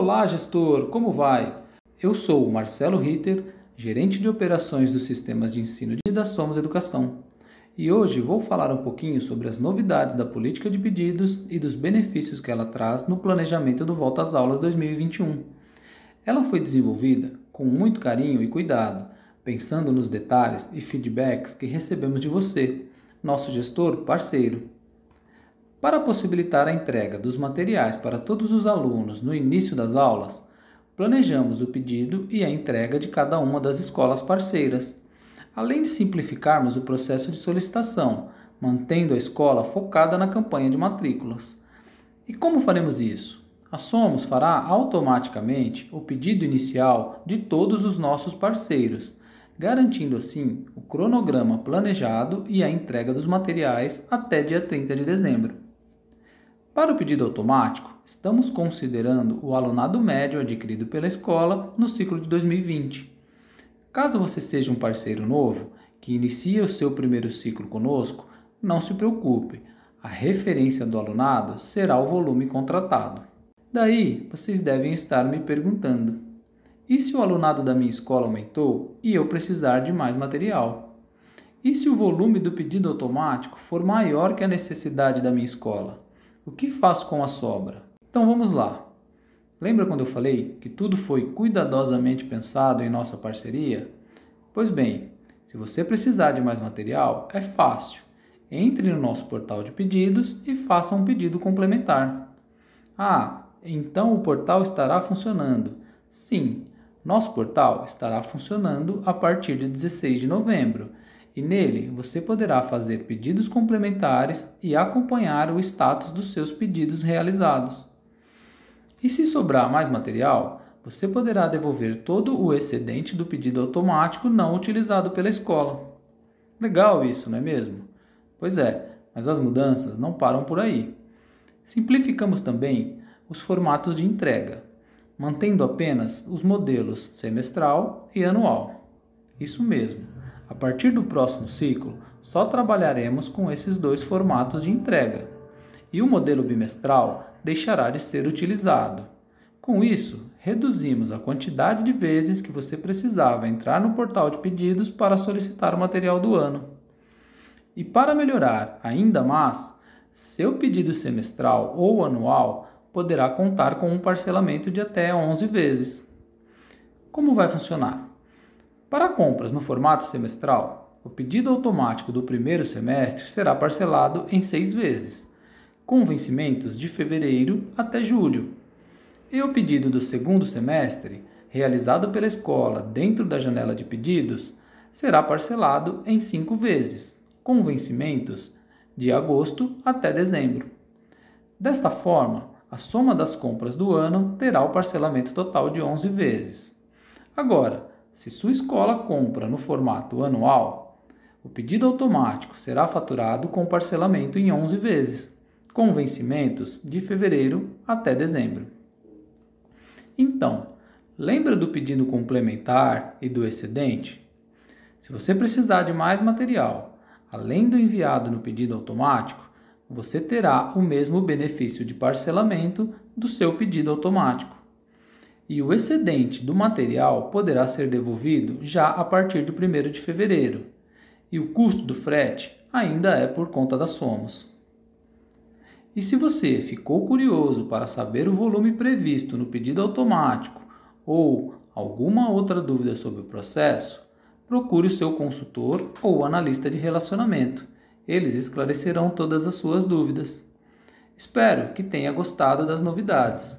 Olá, gestor, como vai? Eu sou o Marcelo Ritter, gerente de operações dos sistemas de ensino da Somos Educação. E hoje vou falar um pouquinho sobre as novidades da política de pedidos e dos benefícios que ela traz no planejamento do Volta às Aulas 2021. Ela foi desenvolvida com muito carinho e cuidado, pensando nos detalhes e feedbacks que recebemos de você, nosso gestor parceiro. Para possibilitar a entrega dos materiais para todos os alunos no início das aulas, planejamos o pedido e a entrega de cada uma das escolas parceiras, além de simplificarmos o processo de solicitação, mantendo a escola focada na campanha de matrículas. E como faremos isso? A Somos fará automaticamente o pedido inicial de todos os nossos parceiros, garantindo assim o cronograma planejado e a entrega dos materiais até dia 30 de dezembro. Para o pedido automático, estamos considerando o alunado médio adquirido pela escola no ciclo de 2020. Caso você seja um parceiro novo que inicia o seu primeiro ciclo conosco, não se preocupe, a referência do alunado será o volume contratado. Daí, vocês devem estar me perguntando: e se o alunado da minha escola aumentou e eu precisar de mais material? E se o volume do pedido automático for maior que a necessidade da minha escola? O que faço com a sobra? Então vamos lá. Lembra quando eu falei que tudo foi cuidadosamente pensado em nossa parceria? Pois bem, se você precisar de mais material, é fácil. Entre no nosso portal de pedidos e faça um pedido complementar. Ah, então o portal estará funcionando. Sim, nosso portal estará funcionando a partir de 16 de novembro e nele você poderá fazer pedidos complementares e acompanhar o status dos seus pedidos realizados. E se sobrar mais material, você poderá devolver todo o excedente do pedido automático não utilizado pela escola. Legal isso, não é mesmo? Pois é, mas as mudanças não param por aí. Simplificamos também os formatos de entrega, mantendo apenas os modelos semestral e anual. Isso mesmo. A partir do próximo ciclo, só trabalharemos com esses dois formatos de entrega, e o modelo bimestral deixará de ser utilizado. Com isso, reduzimos a quantidade de vezes que você precisava entrar no portal de pedidos para solicitar o material do ano. E para melhorar ainda mais, seu pedido semestral ou anual poderá contar com um parcelamento de até 11 vezes. Como vai funcionar? Para compras no formato semestral, o pedido automático do primeiro semestre será parcelado em seis vezes, com vencimentos de fevereiro até julho. E o pedido do segundo semestre, realizado pela escola dentro da janela de pedidos, será parcelado em cinco vezes, com vencimentos de agosto até dezembro. Desta forma, a soma das compras do ano terá o parcelamento total de 11 vezes. Agora, se sua escola compra no formato anual, o pedido automático será faturado com parcelamento em 11 vezes, com vencimentos de fevereiro até dezembro. Então, lembra do pedido complementar e do excedente? Se você precisar de mais material, além do enviado no pedido automático, você terá o mesmo benefício de parcelamento do seu pedido automático e o excedente do material poderá ser devolvido já a partir do 1 de fevereiro, e o custo do frete ainda é por conta das somos. E se você ficou curioso para saber o volume previsto no pedido automático ou alguma outra dúvida sobre o processo, procure o seu consultor ou analista de relacionamento. Eles esclarecerão todas as suas dúvidas. Espero que tenha gostado das novidades.